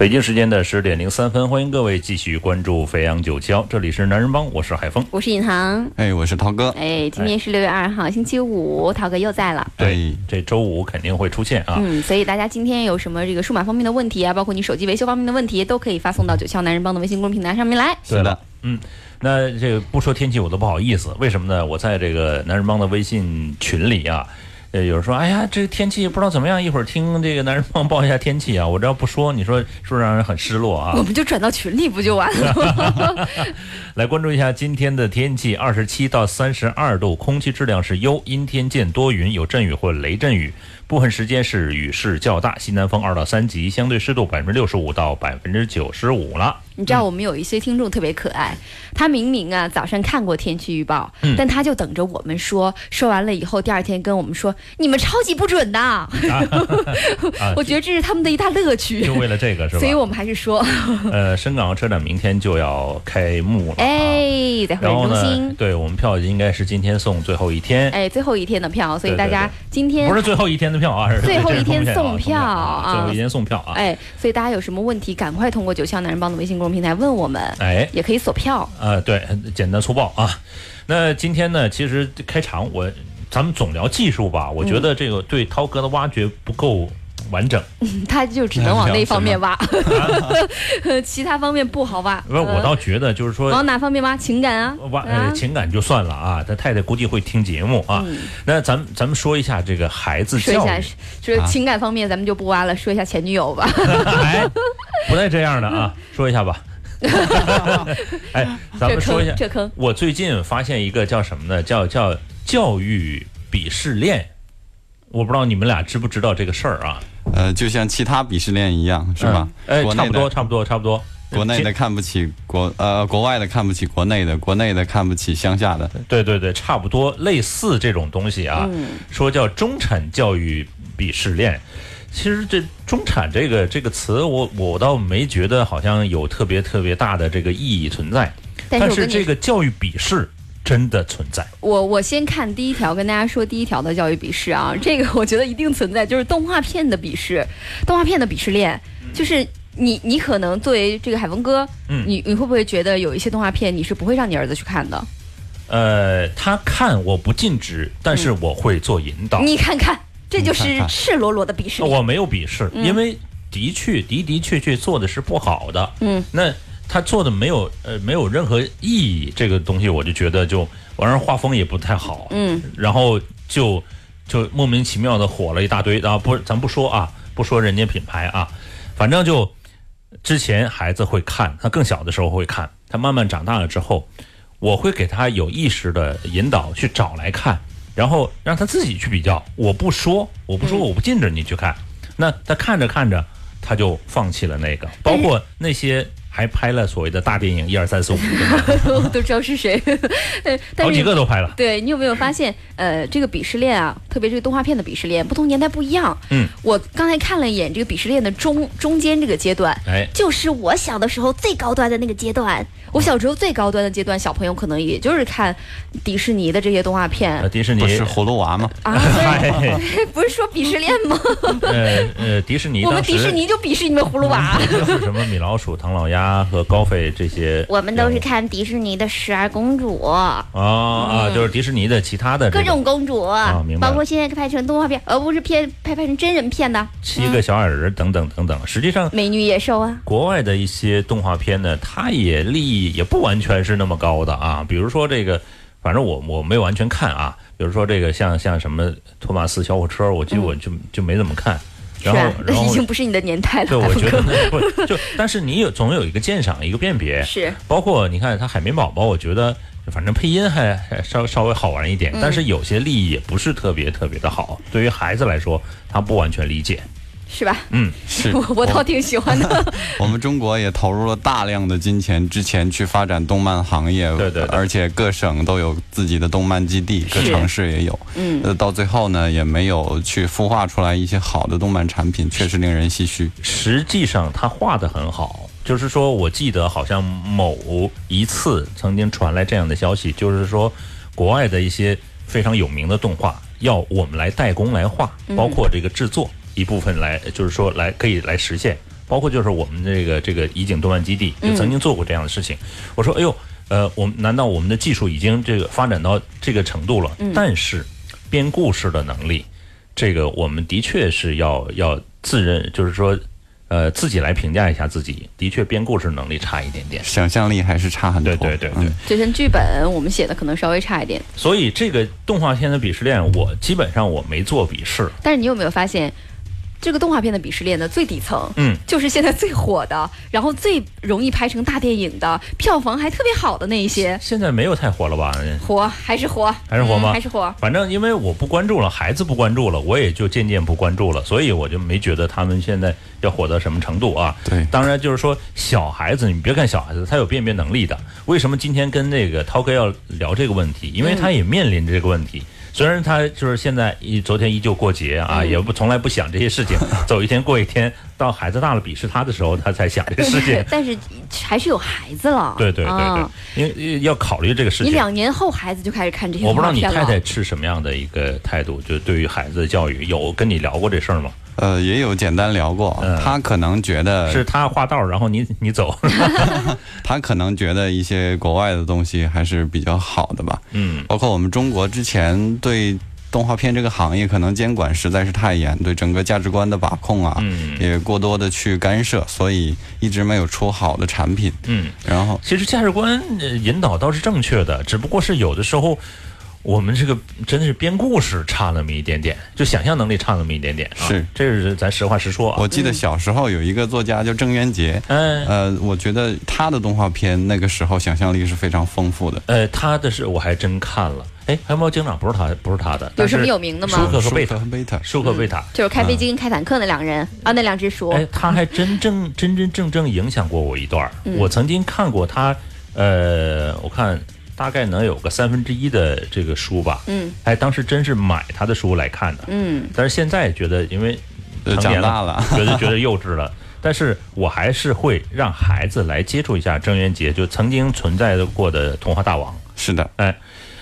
北京时间的十点零三分，欢迎各位继续关注飞扬九霄，这里是男人帮，我是海峰。我是尹航，哎，我是涛哥。哎，今天是六月二号，星期五，涛哥又在了。对，这周五肯定会出现啊。嗯，所以大家今天有什么这个数码方面的问题啊，包括你手机维修方面的问题，都可以发送到九霄男人帮的微信公众平台上面来。对的，嗯，那这个不说天气我都不好意思，为什么呢？我在这个男人帮的微信群里啊。呃，有人说，哎呀，这个天气不知道怎么样，一会儿听这个男人帮报一下天气啊。我这要不说，你说是不是让人很失落啊？我们就转到群里不就完了吗？来关注一下今天的天气，二十七到三十二度，空气质量是优，阴天见多云，有阵雨或雷阵雨。部分时间是雨势较大，西南风二到三级，相对湿度百分之六十五到百分之九十五了。你知道我们有一些听众特别可爱，他明明啊早上看过天气预报，但他就等着我们说，说完了以后第二天跟我们说你们超级不准的。我觉得这是他们的一大乐趣，就为了这个是吧？所以我们还是说，呃，深港车展明天就要开幕了，哎，在会展中心，对我们票应该是今天送最后一天，哎，最后一天的票，所以大家今天不是最后一天的。票啊，最后一天送票啊，最后一天送票啊，哎，所以大家有什么问题，赶快通过九霄男人帮的微信公众平台问我们，哎，也可以锁票呃，对，简单粗暴啊。那今天呢，其实开场我咱们总聊技术吧，我觉得这个对涛哥的挖掘不够。完整，他就只能往那方面挖，其他方面不好挖。不，我倒觉得就是说，往哪方面挖？情感啊，挖情感就算了啊。他太太估计会听节目啊。那咱们咱们说一下这个孩子教育，就是情感方面咱们就不挖了，说一下前女友吧。哎，不带这样的啊，说一下吧。哎，咱们说一下这坑。我最近发现一个叫什么呢？叫叫教育鄙视链。我不知道你们俩知不知道这个事儿啊？呃，就像其他鄙视链一样，是吧？哎，差不多，差不多，差不多。国内的看不起国，呃，国外的看不起国内的，国内的看不起乡下的。对对对，差不多类似这种东西啊。说叫中产教育鄙视链，其实这中产这个这个词，我我倒没觉得好像有特别特别大的这个意义存在。但是这个教育鄙视。真的存在。我我先看第一条，跟大家说第一条的教育鄙视啊，这个我觉得一定存在，就是动画片的鄙视，动画片的鄙视链，就是你你可能作为这个海峰哥，嗯，你你会不会觉得有一些动画片你是不会让你儿子去看的？呃，他看我不禁止，但是我会做引导。你看看，这就是赤裸裸的鄙视。我没有鄙视，因为的确的的确确做的是不好的。嗯，那。他做的没有呃没有任何意义，这个东西我就觉得就完事儿，画风也不太好，嗯，然后就就莫名其妙的火了一大堆，然后不咱不说啊，不说人家品牌啊，反正就之前孩子会看，他更小的时候会看，他慢慢长大了之后，我会给他有意识的引导去找来看，然后让他自己去比较，我不说，我不说，我不禁止你去看，那他看着看着他就放弃了那个，包括那些。还拍了所谓的大电影，一二三四五，我 都知道是谁，好几个都拍了。对你有没有发现，呃，这个鄙视链啊，特别是动画片的鄙视链，不同年代不一样。嗯，我刚才看了一眼这个鄙视链的中中间这个阶段，哎，就是我小的时候最高端的那个阶段。我小时候最高端的阶段，小朋友可能也就是看迪士尼的这些动画片。迪士尼是葫芦娃吗？啊，不是说鄙视链吗？呃呃，迪士尼，我们迪士尼就鄙视你们葫芦娃。是什么米老鼠、唐老鸭？和高飞这些，我们都是看迪士尼的十二公主啊啊，就是迪士尼的其他的各种公主啊，明白。包括现在拍成动画片，而不是片拍拍成真人片的七个小矮人等等等等。实际上，美女野兽啊，国外的一些动画片呢，它也利益也不完全是那么高的啊。比如说这个，反正我我没有完全看啊。比如说这个，像像什么托马斯小火车，我记得我就就没怎么看。然后，然后已经不是你的年代了。对，我觉得不 就，但是你有总有一个鉴赏，一个辨别。是，包括你看他海绵宝宝，我觉得反正配音还还稍稍微好玩一点，但是有些利益也不是特别特别的好，对于孩子来说，他不完全理解。是吧？嗯，是 我我倒挺喜欢的。我们中国也投入了大量的金钱，之前去发展动漫行业，对对，而且各省都有自己的动漫基地，各城市也有。嗯，呃，到最后呢，也没有去孵化出来一些好的动漫产品，确实令人唏嘘。实际上，他画的很好，就是说我记得好像某一次曾经传来这样的消息，就是说国外的一些非常有名的动画要我们来代工来画，包括这个制作。一部分来，就是说来可以来实现，包括就是我们这个这个怡景动漫基地也曾经做过这样的事情。我说，哎呦，呃，我们难道我们的技术已经这个发展到这个程度了？但是编故事的能力，这个我们的确是要要自认，就是说。呃，自己来评价一下自己，的确编故事能力差一点点，想象力还是差很多。对对对对，就像剧本，我们写的可能稍微差一点。所以这个动画片的鄙视链，我基本上我没做鄙视。但是你有没有发现？这个动画片的鄙视链的最底层，嗯，就是现在最火的，然后最容易拍成大电影的，票房还特别好的那一些。现在没有太火了吧？火还是火？还是火吗？还是火？反正因为我不关注了，孩子不关注了，我也就渐渐不关注了，所以我就没觉得他们现在要火到什么程度啊。对，当然就是说小孩子，你别看小孩子，他有辨别能力的。为什么今天跟那个涛哥要聊这个问题？因为他也面临着这个问题。虽然他就是现在一昨天依旧过节啊，也不从来不想这些事情，走一天过一天，到孩子大了鄙视他的时候，他才想这事情。但是还是有孩子了。对对对对，因为要考虑这个事情。你两年后孩子就开始看这些我不知道你太太是什么样的一个态度，就对于孩子的教育，有跟你聊过这事儿吗？呃，也有简单聊过，他可能觉得是他画道，然后你你走。他可能觉得一些国外的东西还是比较好的吧。嗯，包括我们中国之前对动画片这个行业可能监管实在是太严，对整个价值观的把控啊，也过多的去干涉，所以一直没有出好的产品。嗯，然后其实价值观引导倒是正确的，只不过是有的时候。我们这个真的是编故事差那么一点点，就想象能力差那么一点点。是，这是咱实话实说。我记得小时候有一个作家叫郑渊洁，嗯，呃，我觉得他的动画片那个时候想象力是非常丰富的。呃，他的是我还真看了。哎，黑猫警长不是他，不是他的。有什么有名的吗？舒克和贝塔，贝塔，舒克贝塔，就是开飞机跟开坦克那两个人啊，那两只书。哎，他还真正真真正正影响过我一段。我曾经看过他，呃，我看。大概能有个三分之一的这个书吧，嗯，哎，当时真是买他的书来看的，嗯，但是现在觉得因为长大了，觉得觉得 幼稚了，但是我还是会让孩子来接触一下郑渊洁，就曾经存在过的童话大王。是的，哎，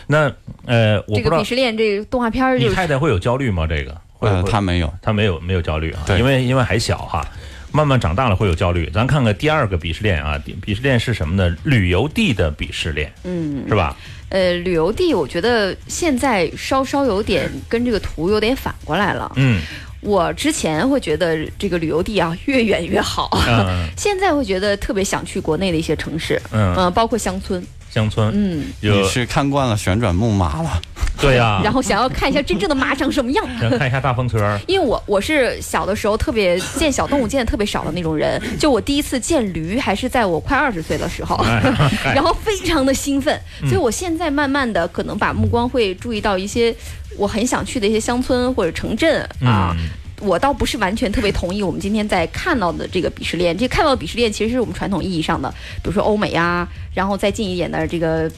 那呃，我不知道鄙视链这个动画片，你太太会有焦虑吗？这个，呃，他没有，她没有没有焦虑啊，因为因为还小哈。慢慢长大了会有焦虑，咱看看第二个鄙视链啊，鄙视链是什么呢？旅游地的鄙视链，嗯，是吧？呃，旅游地，我觉得现在稍稍有点跟这个图有点反过来了。嗯，我之前会觉得这个旅游地啊越远越好，现在会觉得特别想去国内的一些城市，嗯，包括乡村。乡村，嗯，你是看惯了旋转木马了，对呀，然后想要看一下真正的马长什么样，想看一下大风车。因为我我是小的时候特别见小动物见的特别少的那种人，就我第一次见驴还是在我快二十岁的时候，然后非常的兴奋，所以我现在慢慢的可能把目光会注意到一些我很想去的一些乡村或者城镇啊。我倒不是完全特别同意我们今天在看到的这个鄙视链。这看到的鄙视链其实是我们传统意义上的，比如说欧美啊，然后再近一点的这个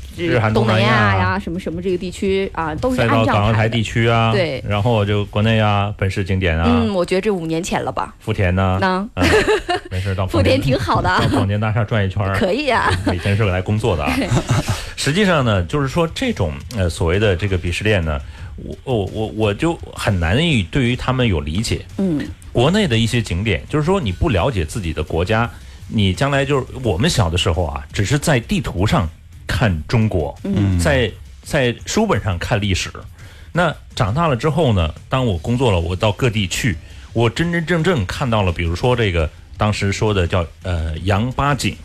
东南亚呀，什么什么这个地区啊，都是按照港澳台地区啊。对，然后就国内啊，本市景点啊。嗯，我觉得这五年前了吧。福田呢？能。没事，到 福田挺好的。到广电大厦转一圈。可以啊。以前是来工作的啊。实际上呢，就是说这种呃所谓的这个鄙视链呢。我我我我就很难以对于他们有理解。嗯，国内的一些景点，就是说你不了解自己的国家，你将来就是我们小的时候啊，只是在地图上看中国，嗯在在书本上看历史。那长大了之后呢，当我工作了，我到各地去，我真真正正看到了，比如说这个当时说的叫呃杨八景，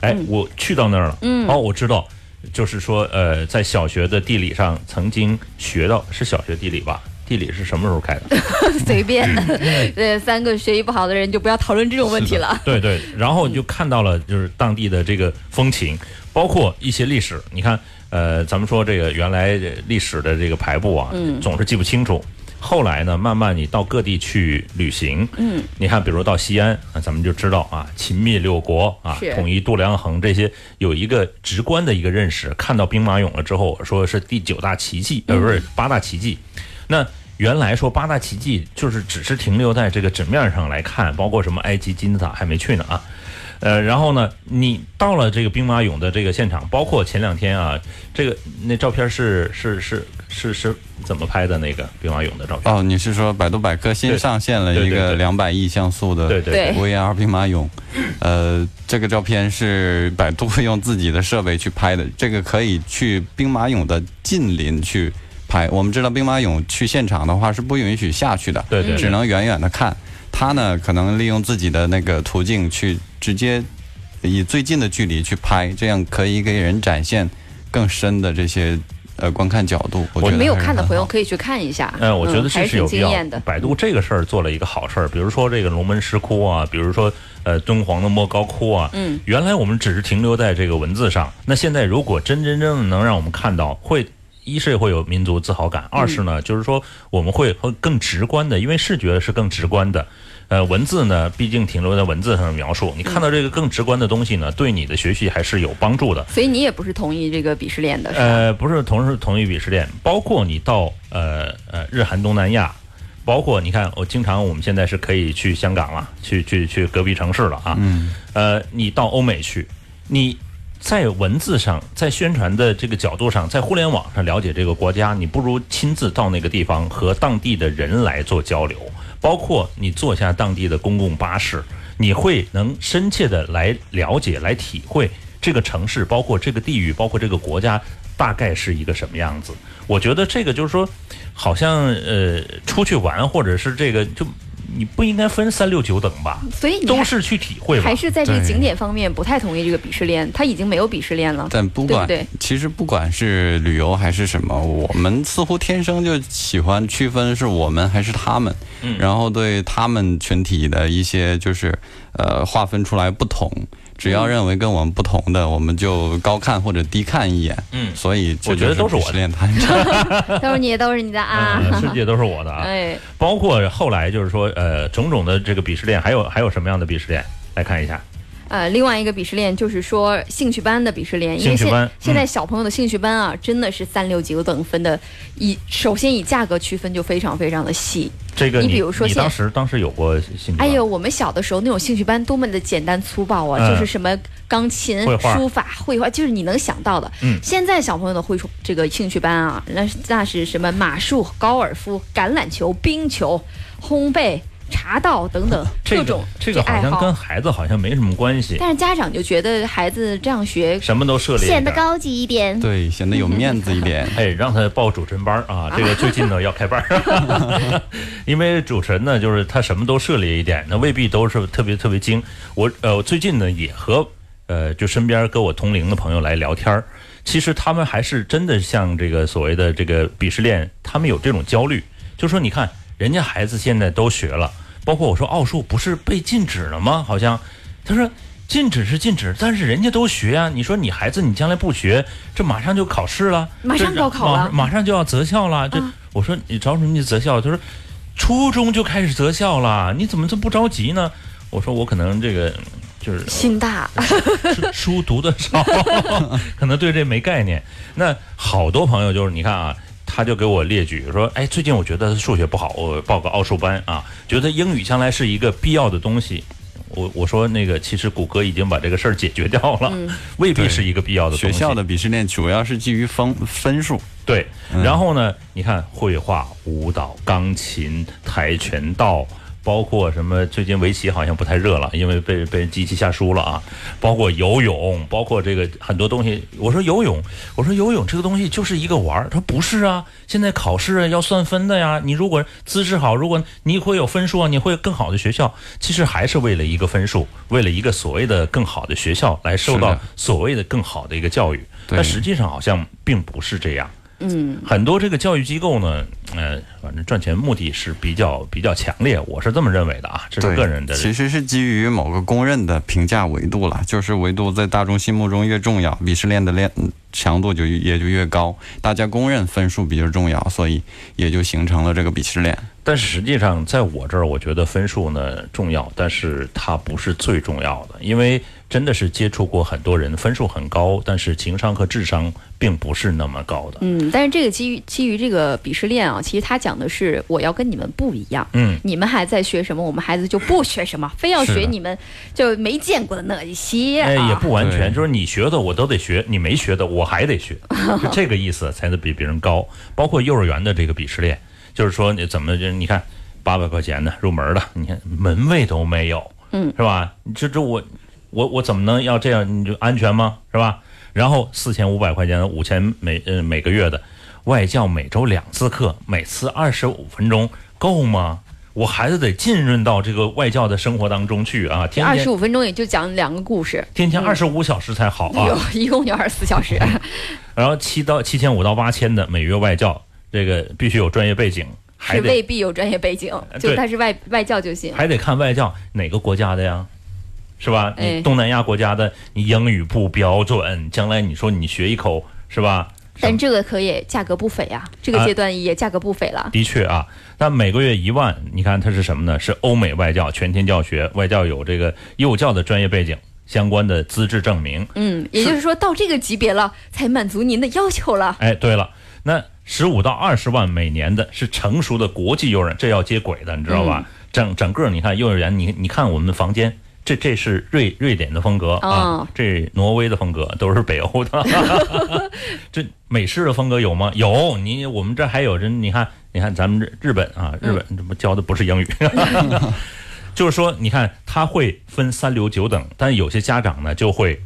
哎，我去到那儿了，哦，我知道。就是说，呃，在小学的地理上曾经学到，是小学地理吧？地理是什么时候开的？随便，对，三个学习不好的人就不要讨论这种问题了。对对，然后你就看到了，就是当地的这个风情，包括一些历史。你看，呃，咱们说这个原来历史的这个排布啊，总是记不清楚。后来呢，慢慢你到各地去旅行，嗯，你看，比如到西安啊，咱们就知道啊，秦灭六国啊，统一度量衡这些，有一个直观的一个认识。看到兵马俑了之后，说是第九大奇迹，呃，不是八大奇迹。那原来说八大奇迹就是只是停留在这个纸面上来看，包括什么埃及金字塔还没去呢啊。呃，然后呢，你到了这个兵马俑的这个现场，包括前两天啊，这个那照片是是是是是怎么拍的那个兵马俑的照片？哦，你是说百度百科新上线了一个两百亿像素的对对 VR 兵马俑？呃，这个照片是百度用自己的设备去拍的，这个可以去兵马俑的近邻去拍。我们知道兵马俑去现场的话是不允许下去的，对对，只能远远的看。他呢，可能利用自己的那个途径去直接以最近的距离去拍，这样可以给人展现更深的这些呃观看角度。我觉得没有看的朋友可以去看一下。嗯，我觉得这是有必要的。百度这个事儿做了一个好事儿，比如说这个龙门石窟啊，比如说呃敦煌的莫高窟啊。嗯。原来我们只是停留在这个文字上，那现在如果真真正正能让我们看到，会。一是会有民族自豪感，二是呢，就是说我们会会更直观的，因为视觉是更直观的，呃，文字呢，毕竟停留在文字上的描述，你看到这个更直观的东西呢，对你的学习还是有帮助的。所以你也不是同意这个鄙视链的，呃，不是同时同意鄙视链，包括你到呃呃日韩东南亚，包括你看，我经常我们现在是可以去香港了，去去去隔壁城市了啊，嗯，呃，你到欧美去，你。在文字上，在宣传的这个角度上，在互联网上了解这个国家，你不如亲自到那个地方和当地的人来做交流。包括你坐下当地的公共巴士，你会能深切的来了解、来体会这个城市，包括这个地域，包括这个国家大概是一个什么样子。我觉得这个就是说，好像呃出去玩，或者是这个就。你不应该分三六九等吧？所以都是去体会。还是在这个景点方面不太同意这个鄙视链，他已经没有鄙视链了。但不管对，其实不管是旅游还是什么，我们似乎天生就喜欢区分是我们还是他们，然后对他们群体的一些就是呃划分出来不同。只要认为跟我们不同的，我们就高看或者低看一眼。嗯，所以我觉得都是我的，都是你，都是你的啊！世界都是我的啊！哎，包括后来就是说，呃，种种的这个鄙视链，还有还有什么样的鄙视链？来看一下。呃，另外一个鄙视链就是说兴趣班的鄙视链，因为现现在小朋友的兴趣班啊，真的是三六九等分的，以首先以价格区分就非常非常的细。这个你比如说，你当时当时有过兴趣班？哎呦，我们小的时候那种兴趣班多么的简单粗暴啊，就是什么钢琴、书法、绘画，就是你能想到的。嗯。现在小朋友的会这个兴趣班啊，那那是什么马术、高尔夫、橄榄球、冰球、烘焙。茶道等等 各种这个好像跟孩子好像没什么关系，但是家长就觉得孩子这样学什么都涉猎，显得高级一点，对，显得有面子一点。哎，让他报主持人班啊，这个最近呢要开班，因为主持人呢就是他什么都涉猎一点，那未必都是特别特别精。我呃最近呢也和呃就身边跟我同龄的朋友来聊天儿，其实他们还是真的像这个所谓的这个鄙视链，他们有这种焦虑，就说你看人家孩子现在都学了。包括我说奥数不是被禁止了吗？好像他说禁止是禁止，但是人家都学啊。你说你孩子你将来不学，这马上就考试了，马上高考了，马上就要择校了。这我说你着什么急择校？他说初中就开始择校了，你怎么这不着急呢？我说我可能这个就是心大，书读的少，可能对这没概念。那好多朋友就是你看啊。他就给我列举说：“哎，最近我觉得数学不好，我报个奥数班啊。觉得英语将来是一个必要的东西。我我说那个，其实谷歌已经把这个事儿解决掉了，未必是一个必要的。学校的鄙视链主要是基于分分数。对，然后呢，你看绘画、舞蹈、钢琴、跆拳道。”包括什么？最近围棋好像不太热了，因为被被机器下输了啊。包括游泳，包括这个很多东西。我说游泳，我说游泳这个东西就是一个玩儿。他说不是啊，现在考试要算分的呀。你如果资质好，如果你会有分数啊，你会更好的学校。其实还是为了一个分数，为了一个所谓的更好的学校来受到所谓的更好的一个教育。但实际上好像并不是这样。嗯，很多这个教育机构呢，呃，反正赚钱目的是比较比较强烈，我是这么认为的啊，这是个人的。其实是基于某个公认的评价维度了，就是维度在大众心目中越重要，鄙视链的链强度就也就越高，大家公认分数比较重要，所以也就形成了这个鄙视链。但是实际上，在我这儿，我觉得分数呢重要，但是它不是最重要的，因为真的是接触过很多人，分数很高，但是情商和智商并不是那么高的。嗯，但是这个基于基于这个鄙视链啊，其实他讲的是我要跟你们不一样。嗯，你们还在学什么，我们孩子就不学什么，非要学你们就没见过的那一些。哎，也不完全，就是你学的我都得学，你没学的我还得学，就这个意思，才能比别人高。包括幼儿园的这个鄙视链。就是说，你怎么就你看，八百块钱的入门的，你看门卫都没有，嗯，是吧？这这我我我怎么能要这样？你就安全吗？是吧？然后四千五百块钱，五千每呃每个月的外教，每周两次课，每次二十五分钟，够吗？我孩子得浸润到这个外教的生活当中去啊！天二十五分钟也就讲两个故事，天天二十五小时才好啊！一共就二十四小时。然后七到七千五到八千的每月外教。这个必须有专业背景，还未必有专业背景，就他是外外教就行。还得看外教哪个国家的呀，是吧？你东南亚国家的，你英语不标准，将来你说你学一口是吧？但这个可以价格不菲呀，这个阶段也价格不菲了。的确啊，但每个月一万，你看它是什么呢？是欧美外教全天教学，外教有这个幼教的专业背景，相关的资质证明。嗯，也就是说到这个级别了，才满足您的要求了。哎，对了，那。十五到二十万每年的是成熟的国际幼儿园，这要接轨的，你知道吧？整整个你看幼儿园，你你看我们房间，这这是瑞瑞典的风格啊，这挪威的风格都是北欧的，这美式的风格有吗？有，你我们这还有人，你看你看咱们这日本啊，日本这不教的不是英语，就是说你看他会分三流九等，但有些家长呢就会。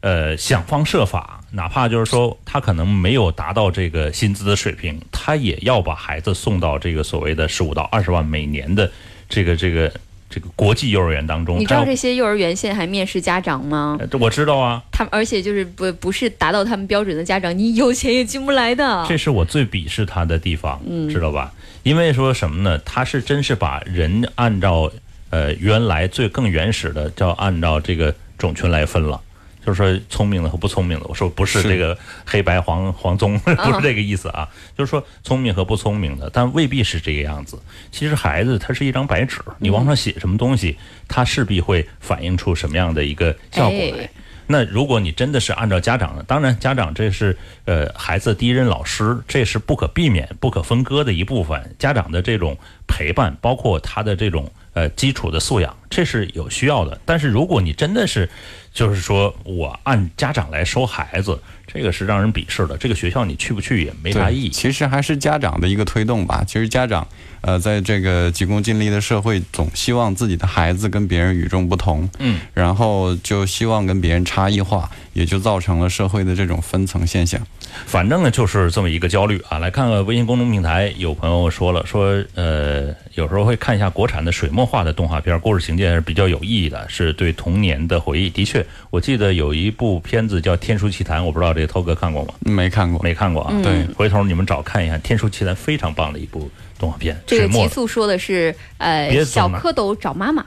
呃，想方设法，哪怕就是说他可能没有达到这个薪资的水平，他也要把孩子送到这个所谓的十五到二十万每年的这个这个这个国际幼儿园当中。你知道这些幼儿园现在还面试家长吗？我知道啊。他们而且就是不不是达到他们标准的家长，你有钱也进不来的。这是我最鄙视他的地方，知道吧？因为说什么呢？他是真是把人按照呃原来最更原始的叫按照这个种群来分了。就是说聪明的和不聪明的，我说不是这个黑白黄 黄棕，不是这个意思啊。就是说聪明和不聪明的，但未必是这个样子。其实孩子他是一张白纸，你往上写什么东西，他势必会反映出什么样的一个效果来。那如果你真的是按照家长的，当然家长这是呃孩子第一任老师，这是不可避免、不可分割的一部分。家长的这种陪伴，包括他的这种呃基础的素养，这是有需要的。但是如果你真的是，就是说我按家长来收孩子，这个是让人鄙视的。这个学校你去不去也没啥意义。其实还是家长的一个推动吧。其实家长，呃，在这个急功近利的社会，总希望自己的孩子跟别人与众不同。嗯。然后就希望跟别人差异化，也就造成了社会的这种分层现象。反正呢，就是这么一个焦虑啊。来看看微信公众平台，有朋友说了，说呃，有时候会看一下国产的水墨画的动画片，故事情节是比较有意义的，是对童年的回忆。的确，我记得有一部片子叫《天书奇谭》，我不知道这个涛哥看过吗？没看过，没看过啊。对，回头你们找看一下《天书奇谭》，非常棒的一部。动画片，这个极速说的是，呃，小蝌蚪找妈妈，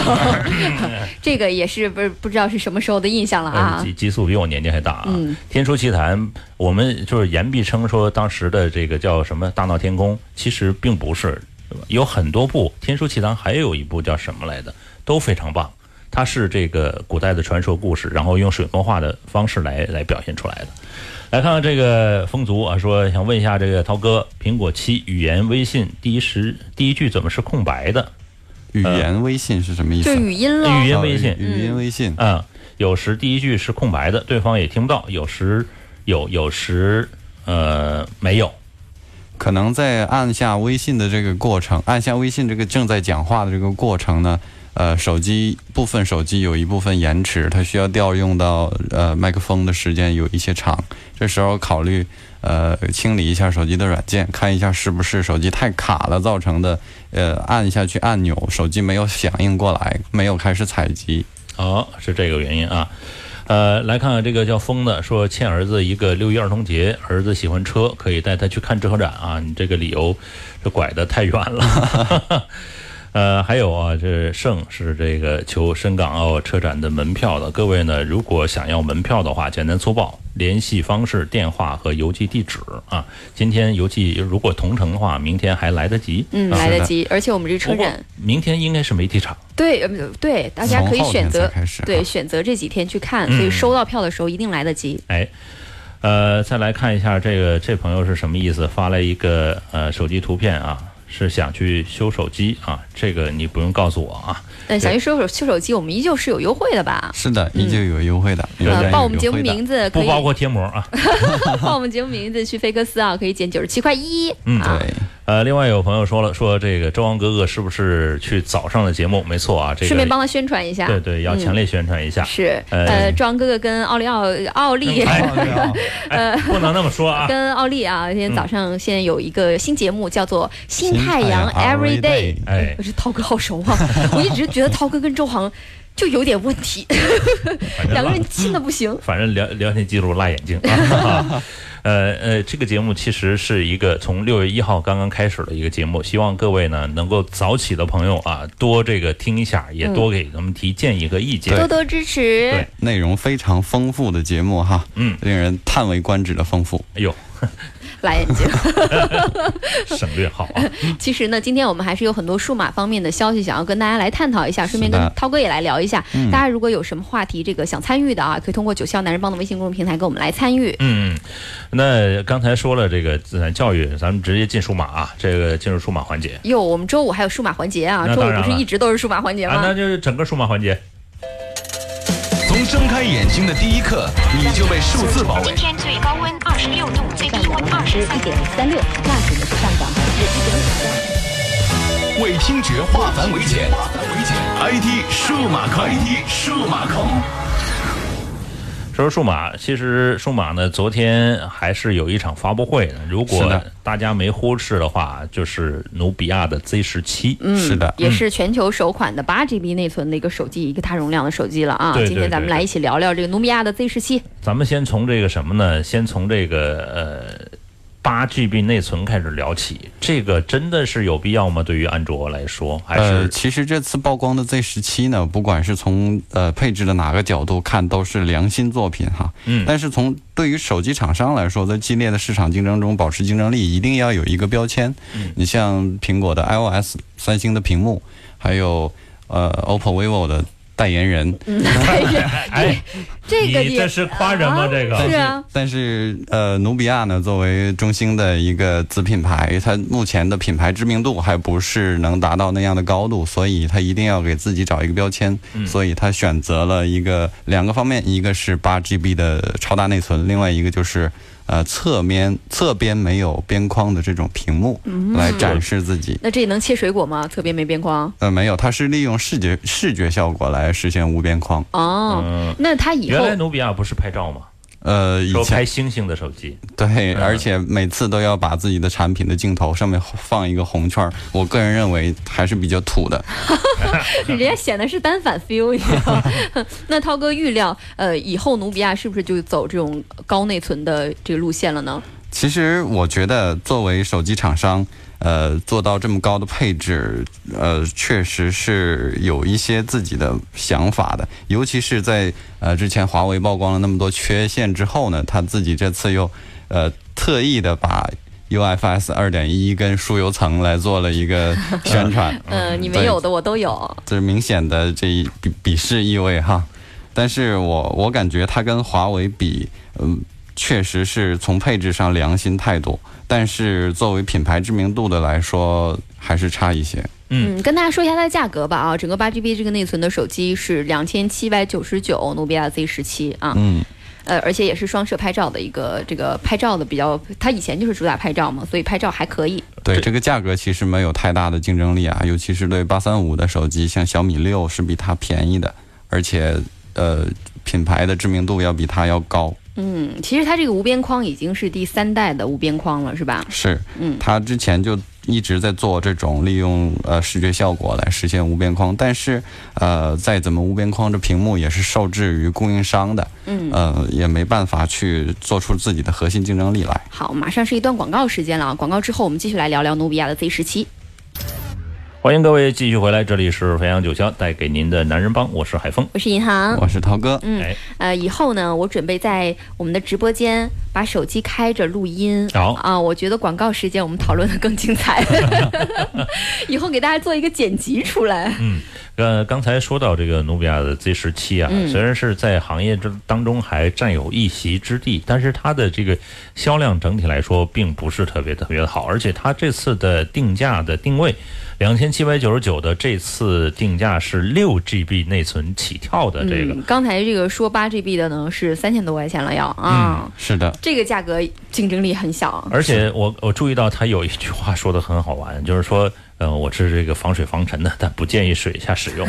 这个也是不是不知道是什么时候的印象了啊？极极速比我年纪还大啊！天书奇谭，我们就是言必称说当时的这个叫什么大闹天宫，其实并不是，有很多部天书奇谭，还有一部叫什么来的，都非常棒。它是这个古代的传说故事，然后用水墨画的方式来来表现出来的。来看看这个风族啊，说想问一下这个涛哥，苹果七语言微信第一时第一句怎么是空白的？语言微信是什么意思？就语音了。语音微信，语音微信。嗯，有时第一句是空白的，对方也听不到；有时有，有时呃没有。可能在按下微信的这个过程，按下微信这个正在讲话的这个过程呢。呃，手机部分手机有一部分延迟，它需要调用到呃麦克风的时间有一些长，这时候考虑呃清理一下手机的软件，看一下是不是手机太卡了造成的，呃按下去按钮手机没有响应过来，没有开始采集。哦，是这个原因啊。呃，来看看这个叫风的说欠儿子一个六一儿童节，儿子喜欢车，可以带他去看车展啊。你这个理由，这拐的太远了。呃，还有啊，这盛是这个求深港澳车展的门票的。各位呢，如果想要门票的话，简单粗暴，联系方式、电话和邮寄地址啊。今天邮寄如果同城的话，明天还来得及。嗯，来得及。而且我们这车展，明天应该是媒体场。对，呃，对，大家可以选择对选择这几天去看，所以收到票的时候一定来得及。哎，呃，再来看一下这个这朋友是什么意思？发了一个呃手机图片啊。是想去修手机啊？这个你不用告诉我啊。对，想去修手修手机，我们依旧是有优惠的吧？是的，依旧有优惠的。呃，报我们节目名字，不包括贴膜啊。报我们节目名字去菲克斯啊，可以减九十七块一。嗯，对。呃，另外有朋友说了，说这个周王哥哥是不是去早上的节目？没错啊，这个顺便帮他宣传一下。对对，要强烈宣传一下。是，呃，周王哥哥跟奥利奥奥利，呃，不能那么说啊。跟奥利啊，今天早上现在有一个新节目，叫做《新太阳 Every Day》。哎，我这涛哥好熟啊，我一直觉得涛哥跟周航就有点问题，两个人亲的不行。反正聊聊天记录辣眼睛。呃呃，这个节目其实是一个从六月一号刚刚开始的一个节目，希望各位呢能够早起的朋友啊多这个听一下，也多给咱们提建议和意见，多多支持。对，内容非常丰富的节目哈，嗯，令人叹为观止的丰富。哎呦。辣眼睛，省略号啊。其实呢，今天我们还是有很多数码方面的消息想要跟大家来探讨一下，顺便跟涛哥也来聊一下。大家如果有什么话题这个想参与的啊，可以通过九霄男人帮的微信公众平台跟我们来参与。嗯，那刚才说了这个自然教育，咱们直接进数码啊，这个进入数码环节。哟，我们周五还有数码环节啊，周五不是一直都是数码环节吗？那就是整个数码环节。从睁开眼睛的第一刻，你就被数字包围。今天最高温二十六度，最低温二十一点三六，那值呢是上涨百分之一点五为听觉化繁为简，IT 数码控，IT 数码控。说说数码，其实数码呢，昨天还是有一场发布会的。如果大家没忽视的话，就是努比亚的 Z 十七，嗯，是的，也是全球首款的八 GB 内存的一个手机，一个大容量的手机了啊。对今天咱们来一起聊聊这个努比亚的 Z 十七。咱们先从这个什么呢？先从这个呃。八 GB 内存开始聊起，这个真的是有必要吗？对于安卓来说，还是其实这次曝光的 Z 十七呢，不管是从呃配置的哪个角度看，都是良心作品哈。嗯。但是从对于手机厂商来说，在激烈的市场竞争中保持竞争力，一定要有一个标签。嗯。你像苹果的 iOS，三星的屏幕，还有呃 OPPO、vivo 的。代言人，哎，这个这是夸人吗？这个是啊。但是呃，努比亚呢，作为中兴的一个子品牌，它目前的品牌知名度还不是能达到那样的高度，所以它一定要给自己找一个标签。所以它选择了一个两个方面，一个是八 GB 的超大内存，另外一个就是。呃，侧面侧边没有边框的这种屏幕来展示自己，那这能切水果吗？侧边没边框？呃，没有，它是利用视觉视觉效果来实现无边框。哦，那它以后原来努比亚不是拍照吗？呃，以前拍星星的手机，对，而且每次都要把自己的产品的镜头上面放一个红圈我个人认为还是比较土的。人家显得是单反 feel 一样。那涛哥预料，呃，以后努比亚是不是就走这种高内存的这个路线了呢？其实我觉得，作为手机厂商。呃，做到这么高的配置，呃，确实是有一些自己的想法的。尤其是在呃之前华为曝光了那么多缺陷之后呢，他自己这次又呃特意的把 UFS 二点一跟疏油层来做了一个 宣传。嗯，你没有的我都有，这是明显的这一鄙鄙视意味哈。但是我我感觉它跟华为比，嗯。确实是从配置上良心太多，但是作为品牌知名度的来说，还是差一些。嗯，跟大家说一下它的价格吧啊，整个八 GB 这个内存的手机是两千七百九十九，努比亚 Z 十七啊，嗯，呃，而且也是双摄拍照的一个这个拍照的比较，它以前就是主打拍照嘛，所以拍照还可以。对这个价格其实没有太大的竞争力啊，尤其是对八三五的手机，像小米六是比它便宜的，而且呃品牌的知名度要比它要高。嗯，其实它这个无边框已经是第三代的无边框了，是吧？是，嗯，它之前就一直在做这种利用呃视觉效果来实现无边框，但是呃再怎么无边框，这屏幕也是受制于供应商的，嗯，呃也没办法去做出自己的核心竞争力来。好，马上是一段广告时间了，广告之后我们继续来聊聊努比亚的 Z 十七。欢迎各位继续回来，这里是飞扬九霄带给您的男人帮，我是海峰，我是银行，我是涛哥。嗯，呃，以后呢，我准备在我们的直播间把手机开着录音。好啊，我觉得广告时间我们讨论的更精彩。以后给大家做一个剪辑出来。嗯，呃，刚才说到这个努比亚的 Z 十七啊，虽然是在行业之当中还占有一席之地，但是它的这个销量整体来说并不是特别特别的好，而且它这次的定价的定位。两千七百九十九的这次定价是六 GB 内存起跳的这个，刚才这个说八 GB 的呢是三千多块钱了要啊，是的，这个价格竞争力很小。而且我我注意到他有一句话说的很好玩，就是说，呃，我是这个防水防尘的，但不建议水下使用。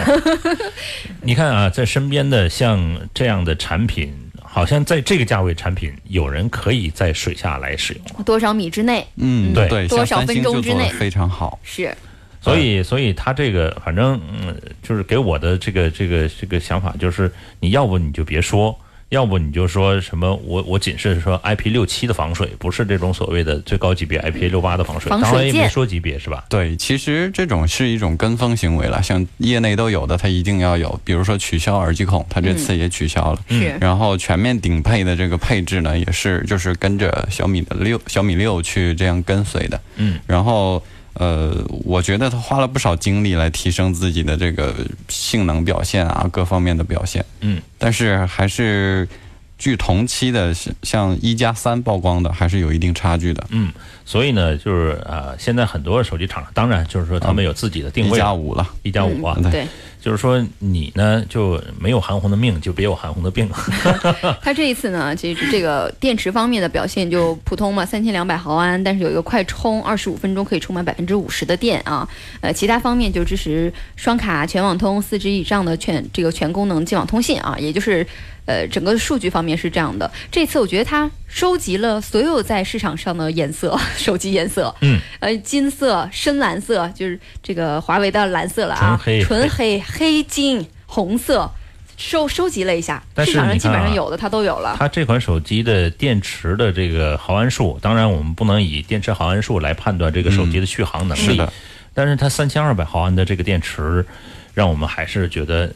你看啊，在身边的像这样的产品，好像在这个价位产品，有人可以在水下来使用，多少米之内？嗯，对，多少分钟之内非常好，是。所以，所以他这个反正嗯，就是给我的这个这个这个想法，就是你要不你就别说，要不你就说什么我我仅是说 IP 六七的防水，不是这种所谓的最高级别 IP 六八的防水。防水也没说级别是吧？对，其实这种是一种跟风行为了，像业内都有的，它一定要有。比如说取消耳机孔，它这次也取消了。是。然后全面顶配的这个配置呢，也是就是跟着小米的六小米六去这样跟随的。嗯。然后。呃，我觉得他花了不少精力来提升自己的这个性能表现啊，各方面的表现。嗯，但是还是距同期的像一加三曝光的还是有一定差距的。嗯，所以呢，就是呃，现在很多手机厂商，当然就是说他们有自己的定位，一加五了，一加五啊，对。就是说你呢就没有韩红的命，就别有韩红的病。他这一次呢，其实这个电池方面的表现就普通嘛，三千两百毫安，但是有一个快充，二十五分钟可以充满百分之五十的电啊。呃，其他方面就支持双卡、全网通、四 G 以上的全这个全功能进网通信啊，也就是。呃，整个数据方面是这样的。这次我觉得它收集了所有在市场上的颜色，手机颜色，嗯，呃，金色、深蓝色，就是这个华为的蓝色了啊，纯黑、纯黑、黑金、红色，收收集了一下，市场上基本上有的它都有了。它这款手机的电池的这个毫安数，当然我们不能以电池毫安数来判断这个手机的续航能力，是的。但是它三千二百毫安的这个电池，让我们还是觉得。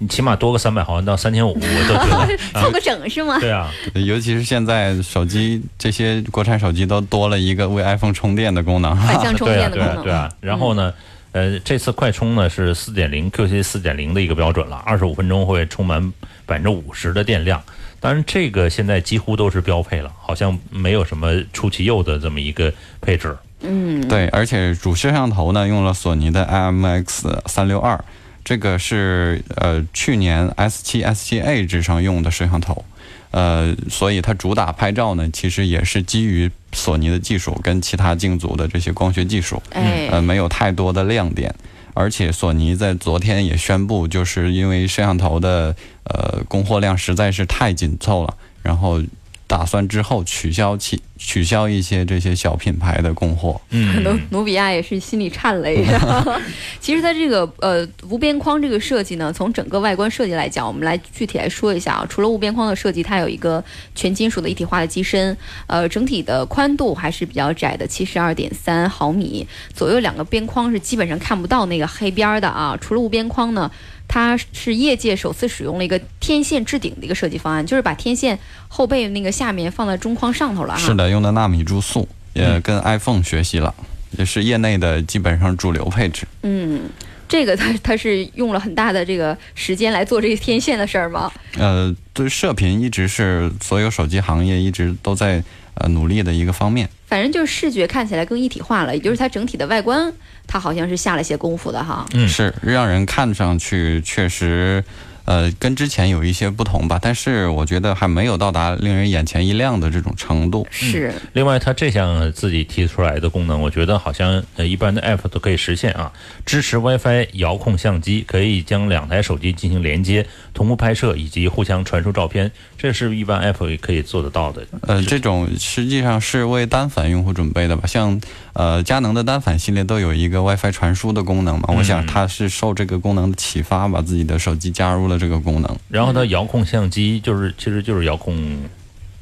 你起码多个三百毫安到三千五，我都觉得 凑个整是吗？对啊，尤其是现在手机这些国产手机都多了一个为 iPhone 充电的功能，反向充电的功能。对啊，然后呢，呃，这次快充呢是四点零 QC 四点零的一个标准了，二十五分钟会充满百分之五十的电量。当然，这个现在几乎都是标配了，好像没有什么出其右的这么一个配置。嗯，对，而且主摄像头呢用了索尼的 IMX 三六二。这个是呃去年 S 七 S 七 Edge 上用的摄像头，呃，所以它主打拍照呢，其实也是基于索尼的技术跟其他镜组的这些光学技术，呃，没有太多的亮点。而且索尼在昨天也宣布，就是因为摄像头的呃供货量实在是太紧凑了，然后。打算之后取消其取消一些这些小品牌的供货，嗯，努努比亚也是心里颤雷。其实它这个呃无边框这个设计呢，从整个外观设计来讲，我们来具体来说一下啊。除了无边框的设计，它有一个全金属的一体化的机身，呃，整体的宽度还是比较窄的，七十二点三毫米，左右两个边框是基本上看不到那个黑边的啊。除了无边框呢。它是业界首次使用了一个天线置顶的一个设计方案，就是把天线后背那个下面放在中框上头了。是的，用的纳米注塑，也跟 iPhone 学习了，也是业内的基本上主流配置。嗯，这个它它是用了很大的这个时间来做这个天线的事儿吗？呃，对，射频一直是所有手机行业一直都在呃努力的一个方面。反正就是视觉看起来更一体化了，也就是它整体的外观，它好像是下了些功夫的哈。嗯，是让人看上去确实。呃，跟之前有一些不同吧，但是我觉得还没有到达令人眼前一亮的这种程度。是。另外，它这项自己提出来的功能，我觉得好像呃一般的 App 都可以实现啊。支持 WiFi 遥控相机，可以将两台手机进行连接、同步拍摄以及互相传输照片，这是一般 App 也可以做得到的。呃，这种实际上是为单反用户准备的吧？像呃佳能的单反系列都有一个 WiFi 传输的功能嘛？我想它是受这个功能的启发，把自己的手机加入了。这个功能，然后它遥控相机就是其实就是遥控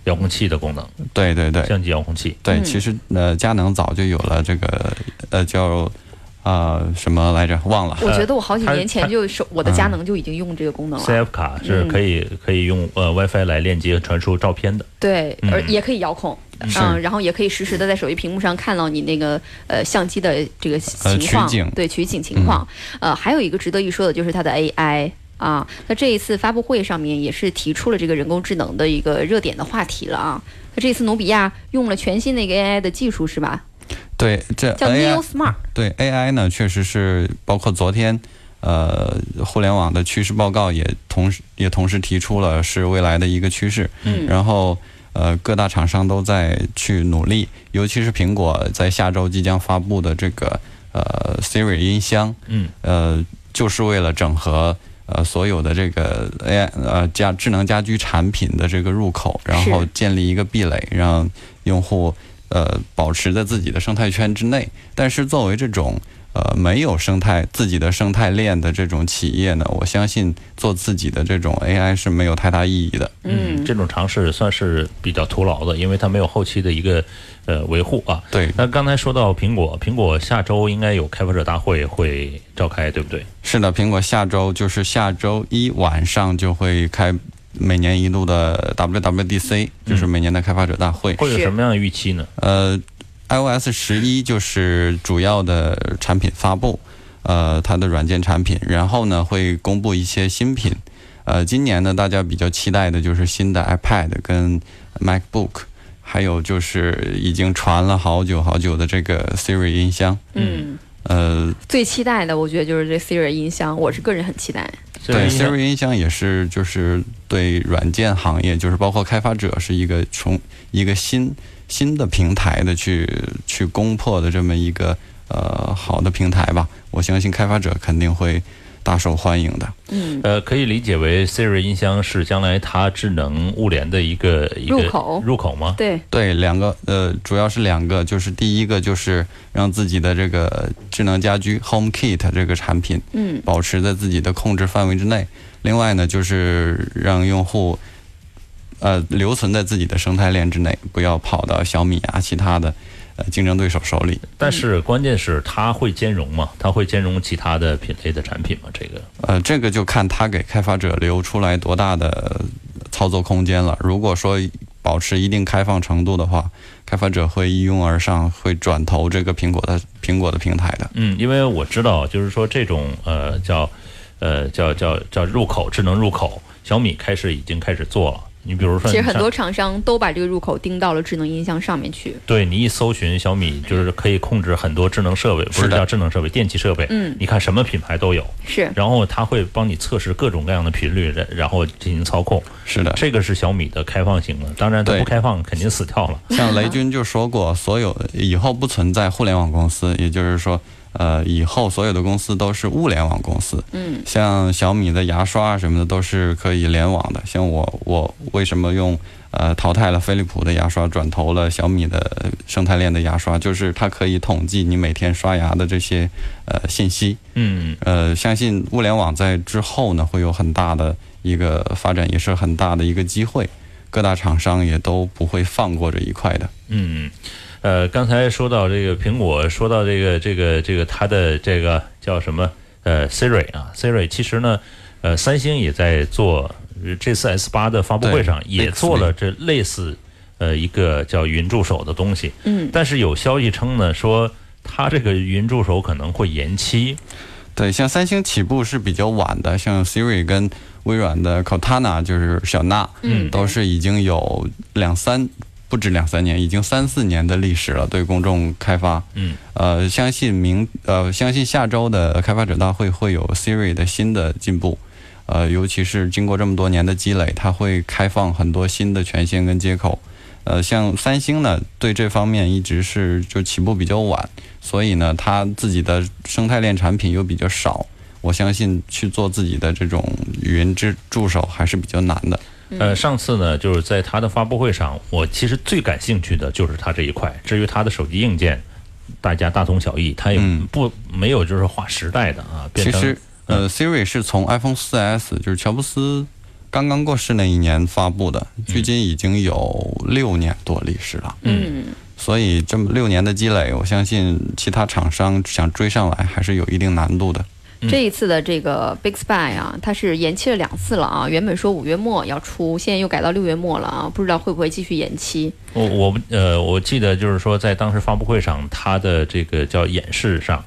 遥控器的功能，对对对，相机遥控器。对，其实呃，佳能早就有了这个呃叫啊，什么来着？忘了。我觉得我好几年前就手我的佳能就已经用这个功能了。CF 卡是可以可以用呃 WiFi 来链接传输照片的。对，而也可以遥控，嗯，然后也可以实时的在手机屏幕上看到你那个呃相机的这个情况，对取景情况。呃，还有一个值得一说的就是它的 AI 啊，那这一次发布会上面也是提出了这个人工智能的一个热点的话题了啊。那这次努比亚用了全新的一个 AI 的技术是吧？对，这叫 Neo Smart。对 AI 呢，确实是包括昨天，呃，互联网的趋势报告也同时也同时提出了是未来的一个趋势。嗯。然后，呃，各大厂商都在去努力，尤其是苹果在下周即将发布的这个呃 Siri 音箱。嗯。呃，就是为了整合呃所有的这个 AI 呃家智能家居产品的这个入口，然后建立一个壁垒，让用户。呃，保持在自己的生态圈之内，但是作为这种呃没有生态自己的生态链的这种企业呢，我相信做自己的这种 AI 是没有太大意义的。嗯，这种尝试算是比较徒劳的，因为它没有后期的一个呃维护啊。对。那刚才说到苹果，苹果下周应该有开发者大会会召开，对不对？是的，苹果下周就是下周一晚上就会开。每年一度的 WWDC 就是每年的开发者大会，会有什么样的预期呢？呃，iOS 十一就是主要的产品发布，呃，它的软件产品，然后呢会公布一些新品。呃，今年呢大家比较期待的就是新的 iPad 跟 MacBook，还有就是已经传了好久好久的这个 Siri 音箱。嗯。呃，最期待的我觉得就是这 Siri 音箱，我是个人很期待。对，Siri 音箱也是，就是对软件行业，就是包括开发者，是一个从一个新新的平台的去去攻破的这么一个呃好的平台吧。我相信开发者肯定会。大受欢迎的，嗯，呃，可以理解为 Siri 音箱是将来它智能物联的一个一个入口入口吗？对对，两个，呃，主要是两个，就是第一个就是让自己的这个智能家居 Home Kit 这个产品，嗯，保持在自己的控制范围之内。另外呢，就是让用户，呃，留存在自己的生态链之内，不要跑到小米啊其他的。呃，竞争对手手里，但是关键是它会兼容吗？它会兼容其他的品类的产品吗？这个，呃，这个就看它给开发者留出来多大的操作空间了。如果说保持一定开放程度的话，开发者会一拥而上，会转投这个苹果的苹果的平台的。嗯，因为我知道，就是说这种呃叫呃叫叫叫入口智能入口，小米开始已经开始做了。你比如说，其实很多厂商都把这个入口钉到了智能音箱上面去。对你一搜寻小米，就是可以控制很多智能设备，不是叫智能设备，电器设备。嗯，你看什么品牌都有。是。然后它会帮你测试各种各样的频率，然后进行操控。是的，这个是小米的开放型的。当然，它不开放肯定死掉了。像雷军就说过，所有以后不存在互联网公司，也就是说。呃，以后所有的公司都是物联网公司。嗯，像小米的牙刷什么的都是可以联网的。像我，我为什么用呃淘汰了飞利浦的牙刷，转投了小米的生态链的牙刷？就是它可以统计你每天刷牙的这些呃信息。嗯，呃，相信物联网在之后呢会有很大的一个发展，也是很大的一个机会。各大厂商也都不会放过这一块的。嗯。呃，刚才说到这个苹果，说到这个这个这个它的这个叫什么？呃，Siri 啊，Siri，其实呢，呃，三星也在做这次 S 八的发布会上也做了这类似呃一个叫云助手的东西。嗯。但是有消息称呢，说它这个云助手可能会延期。对，像三星起步是比较晚的，像 Siri 跟微软的 Cortana 就是小娜，嗯，都是已经有两三。不止两三年，已经三四年的历史了。对公众开发，嗯，呃，相信明，呃，相信下周的开发者大会会有 Siri 的新的进步，呃，尤其是经过这么多年的积累，它会开放很多新的权限跟接口。呃，像三星呢，对这方面一直是就起步比较晚，所以呢，它自己的生态链产品又比较少，我相信去做自己的这种语音之助手还是比较难的。呃，上次呢，就是在他的发布会上，我其实最感兴趣的就是他这一块。至于他的手机硬件，大家大同小异，他也不没有就是划时代的啊。其实，呃，Siri 是从 iPhone 4S，就是乔布斯刚刚过世那一年发布的，距今已经有六年多历史了。嗯，所以这么六年的积累，我相信其他厂商想追上来还是有一定难度的。这一次的这个 Big Spy 啊，它是延期了两次了啊。原本说五月末要出，现在又改到六月末了啊，不知道会不会继续延期。我我呃，我记得就是说，在当时发布会上，它的这个叫演示上，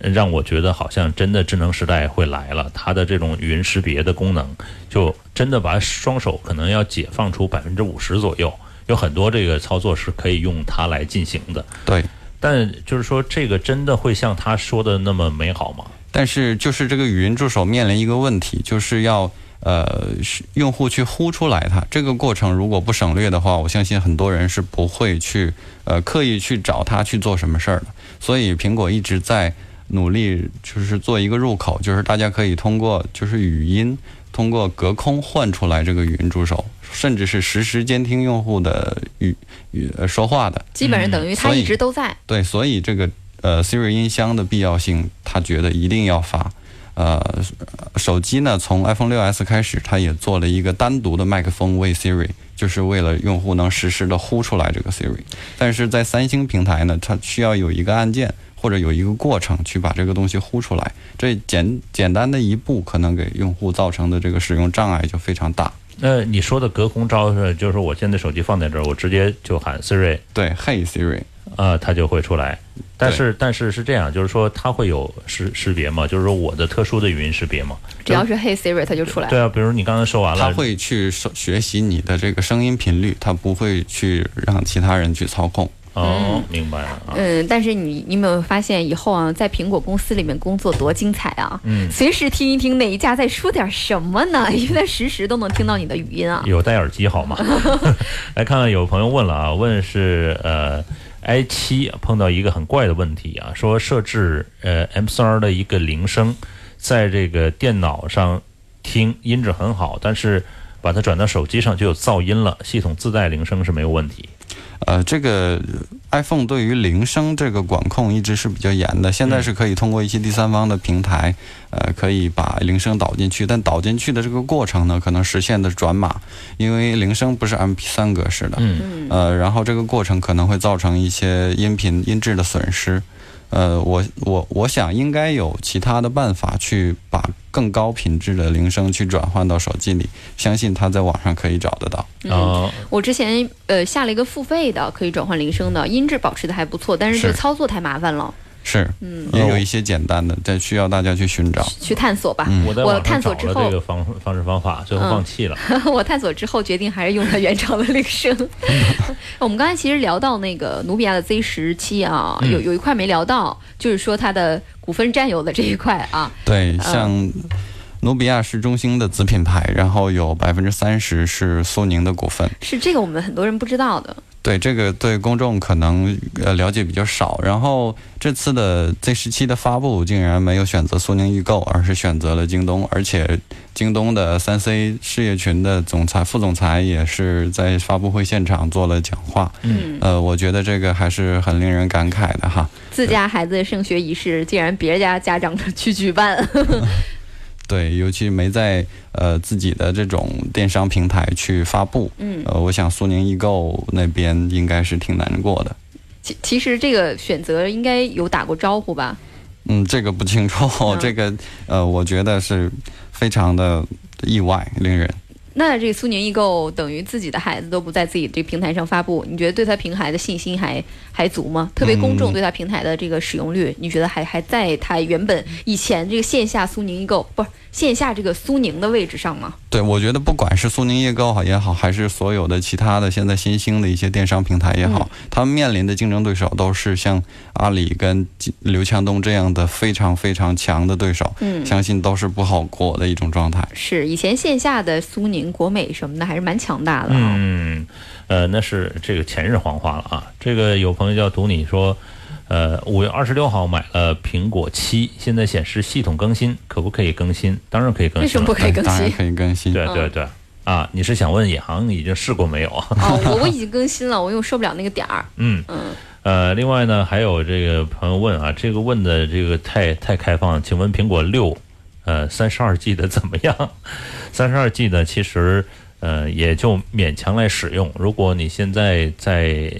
让我觉得好像真的智能时代会来了。它的这种语音识别的功能，就真的把双手可能要解放出百分之五十左右，有很多这个操作是可以用它来进行的。对，但就是说，这个真的会像他说的那么美好吗？但是，就是这个语音助手面临一个问题，就是要呃用户去呼出来它这个过程，如果不省略的话，我相信很多人是不会去呃刻意去找它去做什么事儿的。所以，苹果一直在努力，就是做一个入口，就是大家可以通过就是语音，通过隔空换出来这个语音助手，甚至是实时监听用户的语语说话的。基本上等于它一直都在。对，所以这个。呃，Siri 音箱的必要性，他觉得一定要发。呃，手机呢，从 iPhone 6s 开始，它也做了一个单独的麦克风为 Siri，就是为了用户能实时的呼出来这个 Siri。但是在三星平台呢，它需要有一个按键或者有一个过程去把这个东西呼出来。这简简单的一步，可能给用户造成的这个使用障碍就非常大。那你说的隔空招是，就是我现在手机放在这儿，我直接就喊 Siri，对，Hey Siri，呃，它就会出来。但是但是是这样，就是说它会有识识别吗？就是说我的特殊的语音识别吗？只要是 Hey Siri，它就出来。对啊，比如你刚才说完了，它会去学习你的这个声音频率，它不会去让其他人去操控。哦，明白了。嗯，但是你你有没有发现以后啊，在苹果公司里面工作多精彩啊？嗯，随时听一听哪一家在说点什么呢？因为它实时都能听到你的语音啊。有戴耳机好吗？来看看有朋友问了啊，问是呃。I 七碰到一个很怪的问题啊，说设置呃 M 三的一个铃声，在这个电脑上听音质很好，但是把它转到手机上就有噪音了。系统自带铃声是没有问题。呃，这个 iPhone 对于铃声这个管控一直是比较严的。现在是可以通过一些第三方的平台，呃，可以把铃声导进去。但导进去的这个过程呢，可能实现的转码，因为铃声不是 MP3 格式的。嗯呃，然后这个过程可能会造成一些音频音质的损失。呃，我我我想应该有其他的办法去把更高品质的铃声去转换到手机里，相信他在网上可以找得到。哦，我之前呃下了一个付费的可以转换铃声的，音质保持的还不错，但是这操作太麻烦了。是，嗯，也有一些简单的，但需要大家去寻找、去探索吧。我探索之后，这个方方式方法，最后放弃了。我探索之后决定还是用它原厂的铃声。我们刚才其实聊到那个努比亚的 Z 十七啊，有有一块没聊到，就是说它的股份占有的这一块啊。对，像努比亚是中兴的子品牌，然后有百分之三十是苏宁的股份。是这个，我们很多人不知道的。对这个，对公众可能呃了解比较少。然后这次的 Z 十七的发布，竟然没有选择苏宁易购，而是选择了京东。而且京东的三 C 事业群的总裁、副总裁也是在发布会现场做了讲话。嗯，呃，我觉得这个还是很令人感慨的哈。自家孩子升学仪式，竟然别家家长去举办。对，尤其没在呃自己的这种电商平台去发布，嗯，呃，我想苏宁易购那边应该是挺难过的。其其实这个选择应该有打过招呼吧？嗯，这个不清楚，这个呃，我觉得是非常的意外，令人。那这个苏宁易购等于自己的孩子都不在自己这平台上发布，你觉得对他平台的信心还还足吗？特别公众对他平台的这个使用率，你觉得还还在他原本以前这个线下苏宁易购不是？线下这个苏宁的位置上吗？对，我觉得不管是苏宁易购也好，还是所有的其他的现在新兴的一些电商平台也好，他们面临的竞争对手都是像阿里跟刘强东这样的非常非常强的对手，嗯，相信都是不好过的一种状态。是，以前线下的苏宁、国美什么的还是蛮强大的。嗯，呃，那是这个前日黄花了啊。这个有朋友叫读你说。呃，五月二十六号买了苹果七，现在显示系统更新，可不可以更新？当然可以更新。为什么不可以更新？当然可以更新。对对对，啊，你是想问野航已经试过没有啊？哦，我我已经更新了，我又受不了那个点儿。嗯嗯。呃，另外呢，还有这个朋友问啊，这个问的这个太太开放，请问苹果六，呃，三十二 G 的怎么样？三十二 G 呢，其实呃也就勉强来使用。如果你现在在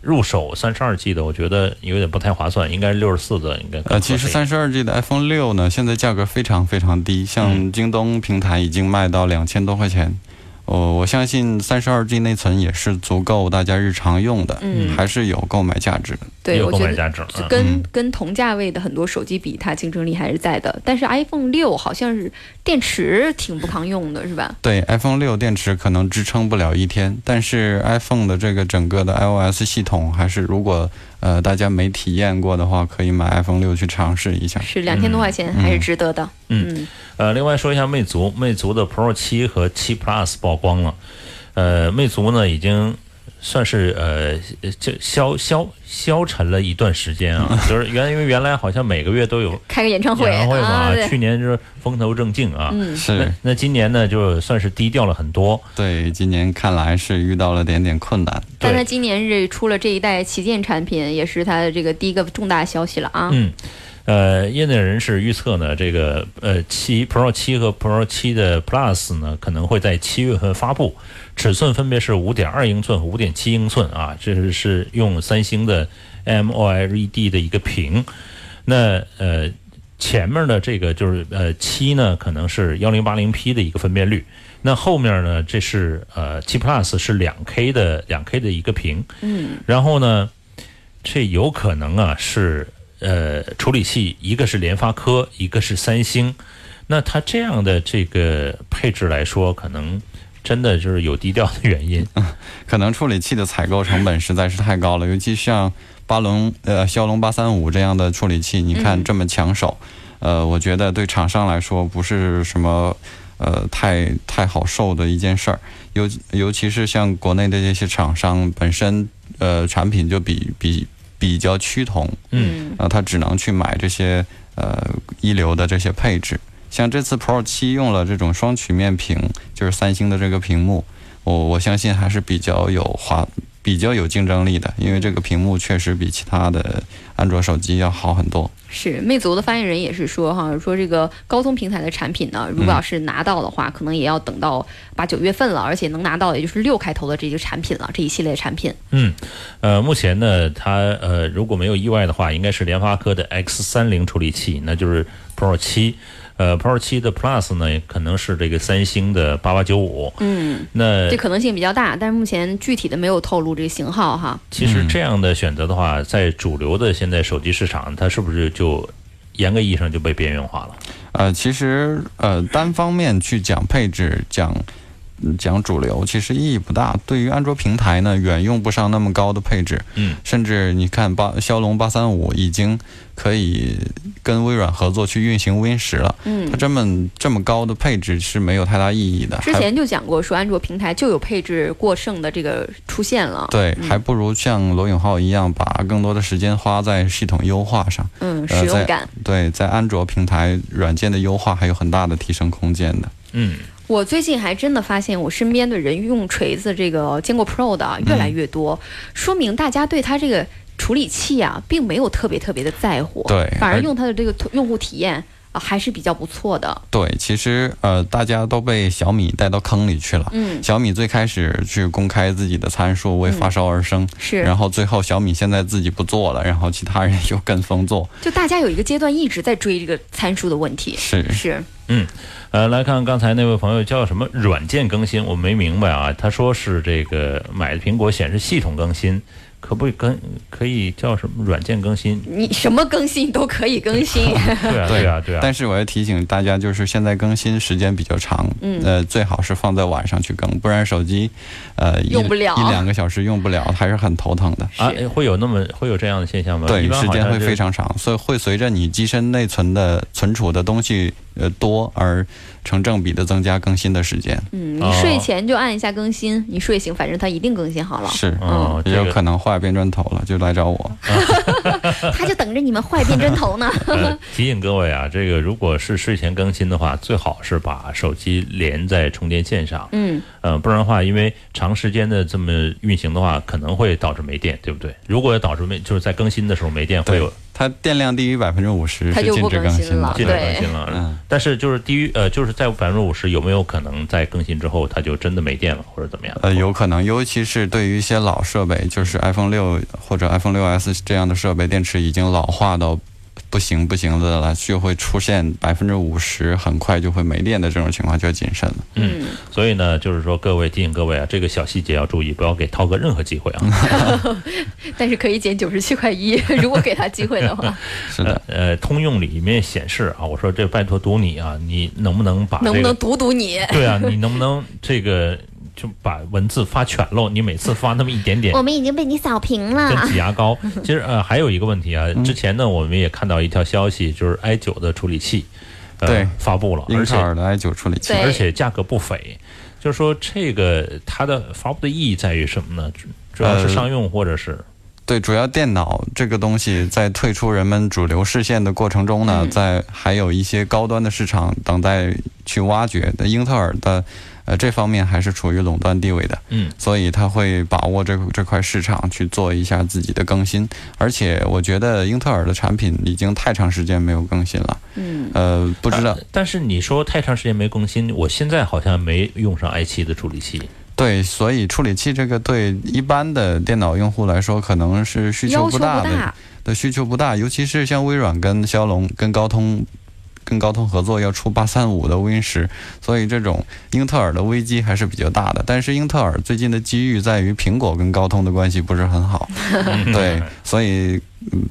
入手三十二 G 的，我觉得有点不太划算，应该是六十四的应该。呃，其实三十二 G 的 iPhone 六呢，现在价格非常非常低，像京东平台已经卖到两千多块钱。我我相信三十二 G 内存也是足够大家日常用的，嗯，还是有购买价值的。对，我觉得跟跟同价位的很多手机比，它竞争力还是在的。但是 iPhone 六好像是电池挺不抗用的，是吧？对，iPhone 六电池可能支撑不了一天，但是 iPhone 的这个整个的 iOS 系统还是如果。呃，大家没体验过的话，可以买 iPhone 六去尝试一下。是两千多块钱，还是值得的。嗯，呃，另外说一下魅族，魅族的 Pro 七和七 Plus 曝光了。呃，魅族呢已经。算是呃，就消消消沉了一段时间啊，就是原因为原来好像每个月都有开个演唱会，演唱会嘛，去年就是风头正劲啊，是。那今年呢，就算是低调了很多。对，今年看来是遇到了点点困难。但他今年是出了这一代旗舰产品，也是他的这个第一个重大消息了啊。嗯。呃，业内人士预测呢，这个呃七 Pro 七和 Pro 七的 Plus 呢，可能会在七月份发布，尺寸分别是五点二英寸和五点七英寸啊，这是是用三星的 AMOLED 的一个屏。那呃前面的这个就是呃七呢，可能是幺零八零 P 的一个分辨率，那后面呢，这是呃七 Plus 是两 K 的两 K 的一个屏，嗯，然后呢，这有可能啊是。呃，处理器一个是联发科，一个是三星，那它这样的这个配置来说，可能真的就是有低调的原因。可能处理器的采购成本实在是太高了，尤其像八龙呃骁龙八三五这样的处理器，你看这么抢手，呃，我觉得对厂商来说不是什么呃太太好受的一件事儿。尤尤其是像国内的这些厂商本身呃产品就比比。比较趋同，嗯，啊，他只能去买这些呃一流的这些配置。像这次 Pro 七用了这种双曲面屏，就是三星的这个屏幕，我我相信还是比较有华。比较有竞争力的，因为这个屏幕确实比其他的安卓手机要好很多。是魅族的发言人也是说哈，说这个高通平台的产品呢，如果要是拿到的话，可能也要等到八九月份了，而且能拿到也就是六开头的这些产品了，这一系列产品。嗯，呃，目前呢，它呃如果没有意外的话，应该是联发科的 X 三零处理器，那就是 Pro 七。呃，Pro 七的 Plus 呢，可能是这个三星的八八九五。嗯，那这可能性比较大，但是目前具体的没有透露这个型号哈。其实这样的选择的话，在主流的现在手机市场，它是不是就严格意义上就被边缘化了？呃，其实呃，单方面去讲配置讲。讲主流其实意义不大，对于安卓平台呢，远用不上那么高的配置。嗯，甚至你看八骁龙八三五已经可以跟微软合作去运行 Win 十了。嗯，它这么这么高的配置是没有太大意义的。之前就讲过，说安卓平台就有配置过剩的这个出现了。对，还不如像罗永浩一样，把更多的时间花在系统优化上。嗯，使用感。对，在安卓平台软件的优化还有很大的提升空间的。嗯。我最近还真的发现，我身边的人用锤子这个坚果 Pro 的越来越多，说明大家对它这个处理器啊，并没有特别特别的在乎，对，反而用它的这个用户体验啊还是比较不错的。对，其实呃，大家都被小米带到坑里去了。嗯，小米最开始去公开自己的参数，为发烧而生，是，然后最后小米现在自己不做了，然后其他人又跟风做，就大家有一个阶段一直在追这个参数的问题。是是，嗯。呃，来看刚才那位朋友叫什么软件更新，我没明白啊。他说是这个买的苹果显示系统更新，可不可以更可以叫什么软件更新？你什么更新都可以更新。对啊，对啊，对啊。但是我要提醒大家，就是现在更新时间比较长，嗯，呃，最好是放在晚上去更，不然手机，呃，用不了一两个小时用不了，还是很头疼的啊。会有那么会有这样的现象吗？对，时间会非常长，所以会随着你机身内存的存储的东西。呃，多而成正比的增加更新的时间。嗯，你睡前就按一下更新，你睡醒反正它一定更新好了。是，嗯，也有可能坏变砖头了，就来找我。他就等着你们坏变砖头呢。提醒各位啊，这个如果是睡前更新的话，最好是把手机连在充电线上。嗯，呃，不然的话，因为长时间的这么运行的话，可能会导致没电，对不对？如果导致没就是在更新的时候没电，会有它电量低于百分之五十，它就不更新了，禁止更新了。嗯，但是就是低于呃，就是在百分之五十，有没有可能在更新之后，它就真的没电了，或者怎么样？呃，有可能，尤其是对于一些老设备，就是 iPhone 六或者 iPhone 六 S 这样的设备，电池已经老化到。不行不行的了，就会出现百分之五十很快就会没电的这种情况，就要谨慎了。嗯，所以呢，就是说各位提醒各位啊，这个小细节要注意，不要给涛哥任何机会啊。但是可以减九十七块一，如果给他机会的话。是的，呃，通用里面显示啊，我说这拜托读你啊，你能不能把能不能读读你？对啊，你能不能这个？就把文字发全喽，你每次发那么一点点，我们已经被你扫平了。跟挤牙膏。其实呃，还有一个问题啊，之前呢，我们也看到一条消息，就是 i 九的处理器，对，发布了，英特尔的 i 九处理器，而且价格不菲。就是说，这个它的发布的意义在于什么呢？主要是商用或者是？对，主要电脑这个东西在退出人们主流视线的过程中呢，在还有一些高端的市场等待去挖掘。的英特尔的。呃，这方面还是处于垄断地位的，嗯，所以他会把握这这块市场去做一下自己的更新，而且我觉得英特尔的产品已经太长时间没有更新了，嗯，呃，不知道，但是你说太长时间没更新，我现在好像没用上 i 七的处理器，对，所以处理器这个对一般的电脑用户来说可能是需求不大的，的需求不大，尤其是像微软跟骁龙跟高通。跟高通合作要出八三五的 Win 十，所以这种英特尔的危机还是比较大的。但是英特尔最近的机遇在于苹果跟高通的关系不是很好，对，所以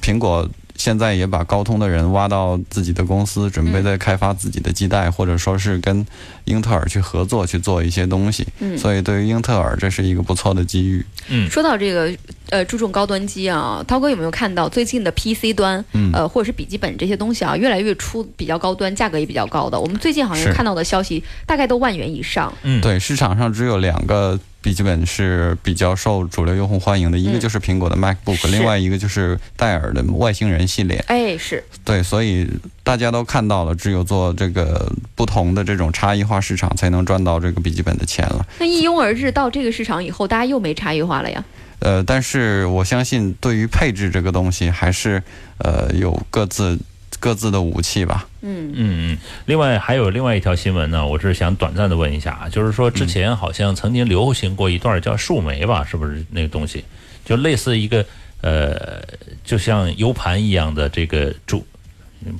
苹果。现在也把高通的人挖到自己的公司，准备在开发自己的基带，或者说是跟英特尔去合作去做一些东西。嗯，所以对于英特尔这是一个不错的机遇。嗯，说到这个呃注重高端机啊，涛哥有没有看到最近的 PC 端，呃或者是笔记本这些东西啊，越来越出比较高端，价格也比较高的。我们最近好像看到的消息，大概都万元以上。嗯，对，市场上只有两个。笔记本是比较受主流用户欢迎的，一个就是苹果的 MacBook，另外一个就是戴尔的外星人系列。哎，是对，所以大家都看到了，只有做这个不同的这种差异化市场，才能赚到这个笔记本的钱了。那一拥而至到这个市场以后，大家又没差异化了呀？呃，但是我相信，对于配置这个东西，还是呃有各自。各自的武器吧。嗯嗯嗯。另外还有另外一条新闻呢，我是想短暂的问一下啊，就是说之前好像曾经流行过一段叫树莓吧，是不是那个东西？就类似一个呃，就像 U 盘一样的这个主，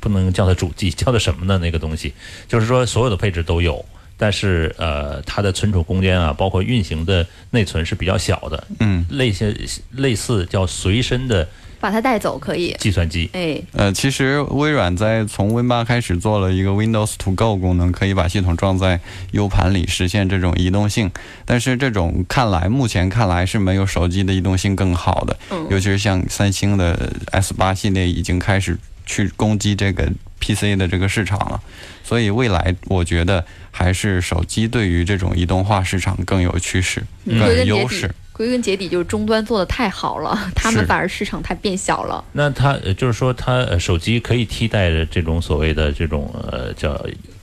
不能叫它主机，叫它什么呢？那个东西，就是说所有的配置都有，但是呃，它的存储空间啊，包括运行的内存是比较小的。嗯。类似类似叫随身的。把它带走可以。计算机，哎，呃，其实微软在从 Win 八开始做了一个 Windows To Go 功能，可以把系统装在 U 盘里，实现这种移动性。但是这种看来，目前看来是没有手机的移动性更好的。嗯。尤其是像三星的 S 八系列已经开始去攻击这个 PC 的这个市场了，所以未来我觉得还是手机对于这种移动化市场更有趋势，更有优势。归根结底就是终端做的太好了，他们反而市场太变小了。那它就是说，它手机可以替代的这种所谓的这种呃叫。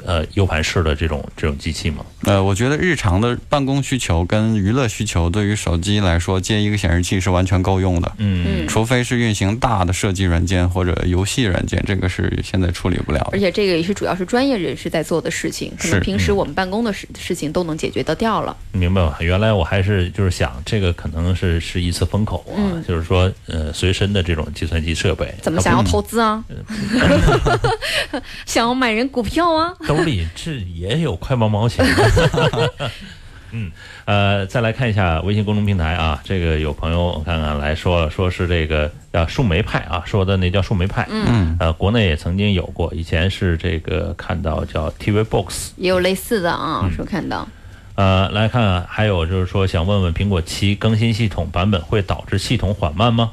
呃，U 盘式的这种这种机器吗？呃，我觉得日常的办公需求跟娱乐需求，对于手机来说，接一个显示器是完全够用的。嗯，除非是运行大的设计软件或者游戏软件，这个是现在处理不了。而且这个也是主要是专业人士在做的事情，可能平时我们办公的事事情都能解决得掉了。明白了，原来我还是就是想，这个可能是是一次风口啊，就是说呃，随身的这种计算机设备。怎么想要投资啊？想要买人股票啊？兜里这也有快毛毛钱。嗯，呃，再来看一下微信公众平台啊，这个有朋友我看看来说了说是这个叫树莓派啊，说的那叫树莓派。嗯，呃，国内也曾经有过，以前是这个看到叫 TV Box，也有类似的啊，说看到。呃，来看还有就是说想问问苹果七更新系统版本会导致系统缓慢吗？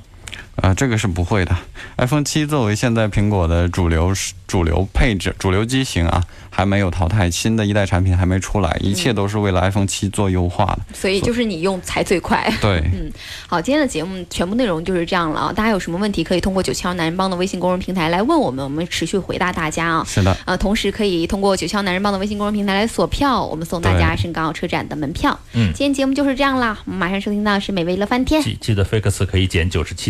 啊，这个是不会的。iPhone 七作为现在苹果的主流主流配置、主流机型啊，还没有淘汰，新的一代产品还没出来，一切都是为了 iPhone 七做优化的。所以就是你用才最快。对，嗯，好，今天的节目全部内容就是这样了啊。大家有什么问题可以通过九七幺男人帮的微信公众平台来问我们，我们持续回答大家啊。是的。呃，同时可以通过九七幺男人帮的微信公众平台来锁票，我们送大家深港澳车展的门票。嗯，今天节目就是这样啦，我们马上收听到是美味乐翻天。记记得 Fix 可以减九十七。